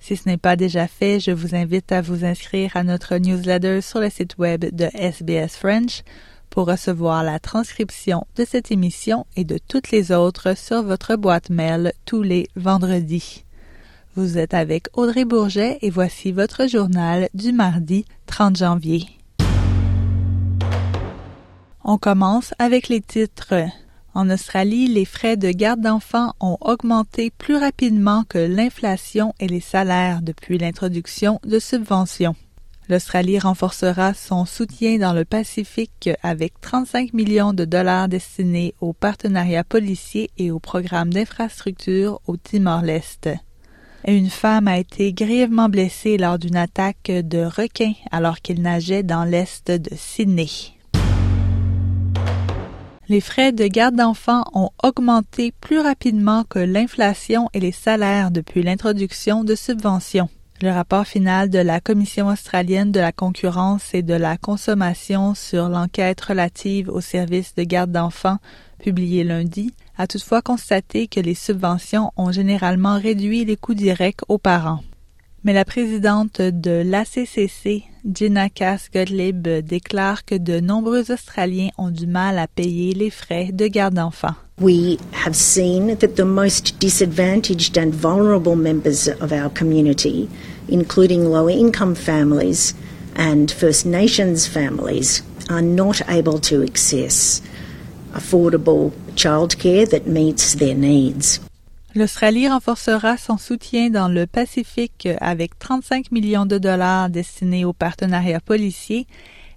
Si ce n'est pas déjà fait, je vous invite à vous inscrire à notre newsletter sur le site web de SBS French pour recevoir la transcription de cette émission et de toutes les autres sur votre boîte mail tous les vendredis. Vous êtes avec Audrey Bourget et voici votre journal du mardi 30 janvier. On commence avec les titres. En Australie, les frais de garde d'enfants ont augmenté plus rapidement que l'inflation et les salaires depuis l'introduction de subventions. L'Australie renforcera son soutien dans le Pacifique avec 35 millions de dollars destinés aux partenariats policiers et aux programmes d'infrastructure au Timor-Leste. Une femme a été grièvement blessée lors d'une attaque de requins alors qu'il nageait dans l'est de Sydney. Les frais de garde d'enfants ont augmenté plus rapidement que l'inflation et les salaires depuis l'introduction de subventions. Le rapport final de la Commission australienne de la concurrence et de la consommation sur l'enquête relative aux services de garde d'enfants, publié lundi, a toutefois constaté que les subventions ont généralement réduit les coûts directs aux parents. Mais la présidente de l'ACCC, Gina Cass-Gottlieb, déclare que de nombreux Australiens ont du mal à payer les frais de garde d'enfants. We have seen that the most disadvantaged and vulnerable members of our community, including lower income families and First Nations families, are not able to access affordable childcare that meets their needs. L'Australie renforcera son soutien dans le Pacifique avec 35 millions de dollars destinés aux partenariats policiers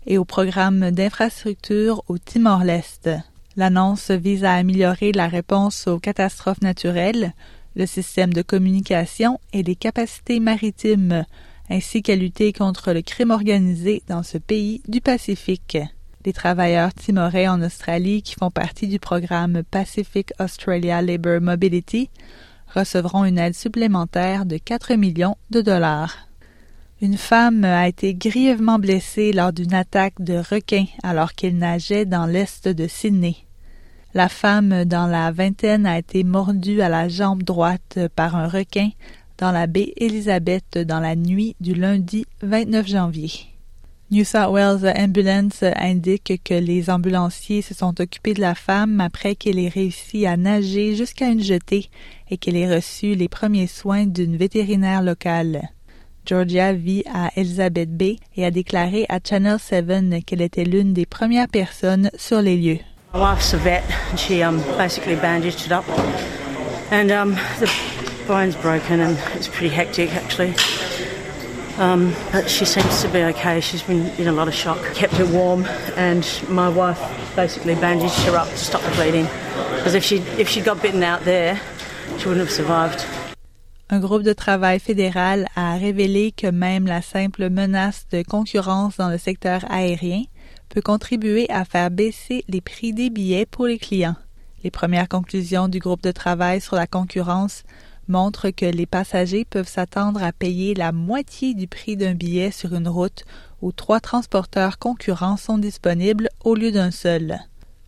et au programme d'infrastructure au Timor-Leste. L'annonce vise à améliorer la réponse aux catastrophes naturelles, le système de communication et les capacités maritimes, ainsi qu'à lutter contre le crime organisé dans ce pays du Pacifique. Les travailleurs timorais en Australie qui font partie du programme Pacific Australia Labour Mobility recevront une aide supplémentaire de 4 millions de dollars. Une femme a été grièvement blessée lors d'une attaque de requins alors qu'il nageait dans l'est de Sydney. La femme dans la vingtaine a été mordue à la jambe droite par un requin dans la baie Elizabeth dans la nuit du lundi 29 janvier. New South Wales Ambulance indique que les ambulanciers se sont occupés de la femme après qu'elle ait réussi à nager jusqu'à une jetée et qu'elle ait reçu les premiers soins d'une vétérinaire locale. Georgia vit à Elizabeth Bay et a déclaré à Channel 7 qu'elle était l'une des premières personnes sur les lieux. My wife's a vet and she um, basically bandaged it up. And um, the bone's broken and it's pretty hectic actually. Um, but she seems to be okay. She's been in a lot of shock. Kept her warm, and my wife basically bandaged her up to stop the bleeding. Because if got bitten out there, she wouldn't have survived. Un groupe de travail fédéral a révélé que même la simple menace de concurrence dans le secteur aérien peut contribuer à faire baisser les prix des billets pour les clients. Les premières conclusions du groupe de travail sur la concurrence montre que les passagers peuvent s'attendre à payer la moitié du prix d'un billet sur une route où trois transporteurs concurrents sont disponibles au lieu d'un seul.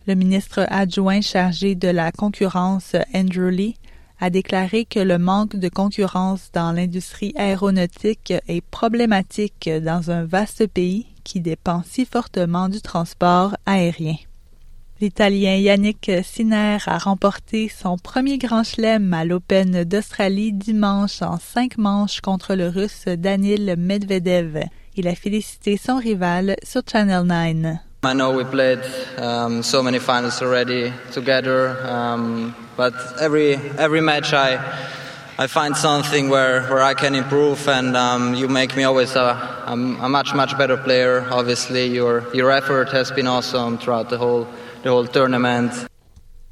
Le ministre adjoint chargé de la concurrence, Andrew Lee, a déclaré que le manque de concurrence dans l'industrie aéronautique est problématique dans un vaste pays qui dépend si fortement du transport aérien. L'Italien Yannick Sinner a remporté son premier grand chelem à l'Open d'Australie dimanche en cinq manches contre le Russe Danil Medvedev. Il a félicité son rival sur Channel 9. I know we played um, so many finals already together, um, but every every match I I find something where, where I can improve, and um, you make me always a, a, a much much better player. Obviously, your your effort has been awesome throughout the whole the whole tournament.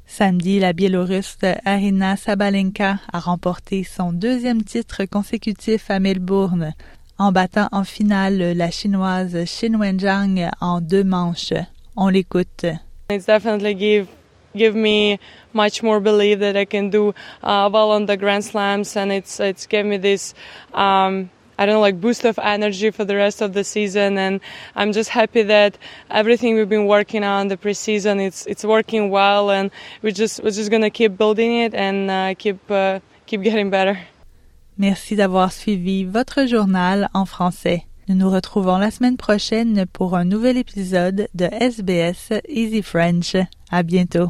Samedi, la Biélorusse Arina Sabalenka a remporté son deuxième titre consécutif à Melbourne en battant en finale la chinoise Xin Wenjiang en deux manches. On l'écoute. It's definitely give give me much more belief that I can do uh, well on the Grand Slams, and it's it's gave me this. Um, I don't know, like boost of energy for the rest of the season, and I'm just happy that everything we've been working on the preseason it's it's working well, and we just we're just gonna keep building it and uh, keep uh, keep getting better. Merci d'avoir suivi votre journal en français. Nous nous retrouvons la semaine prochaine pour un nouvel épisode de SBS Easy French. À bientôt.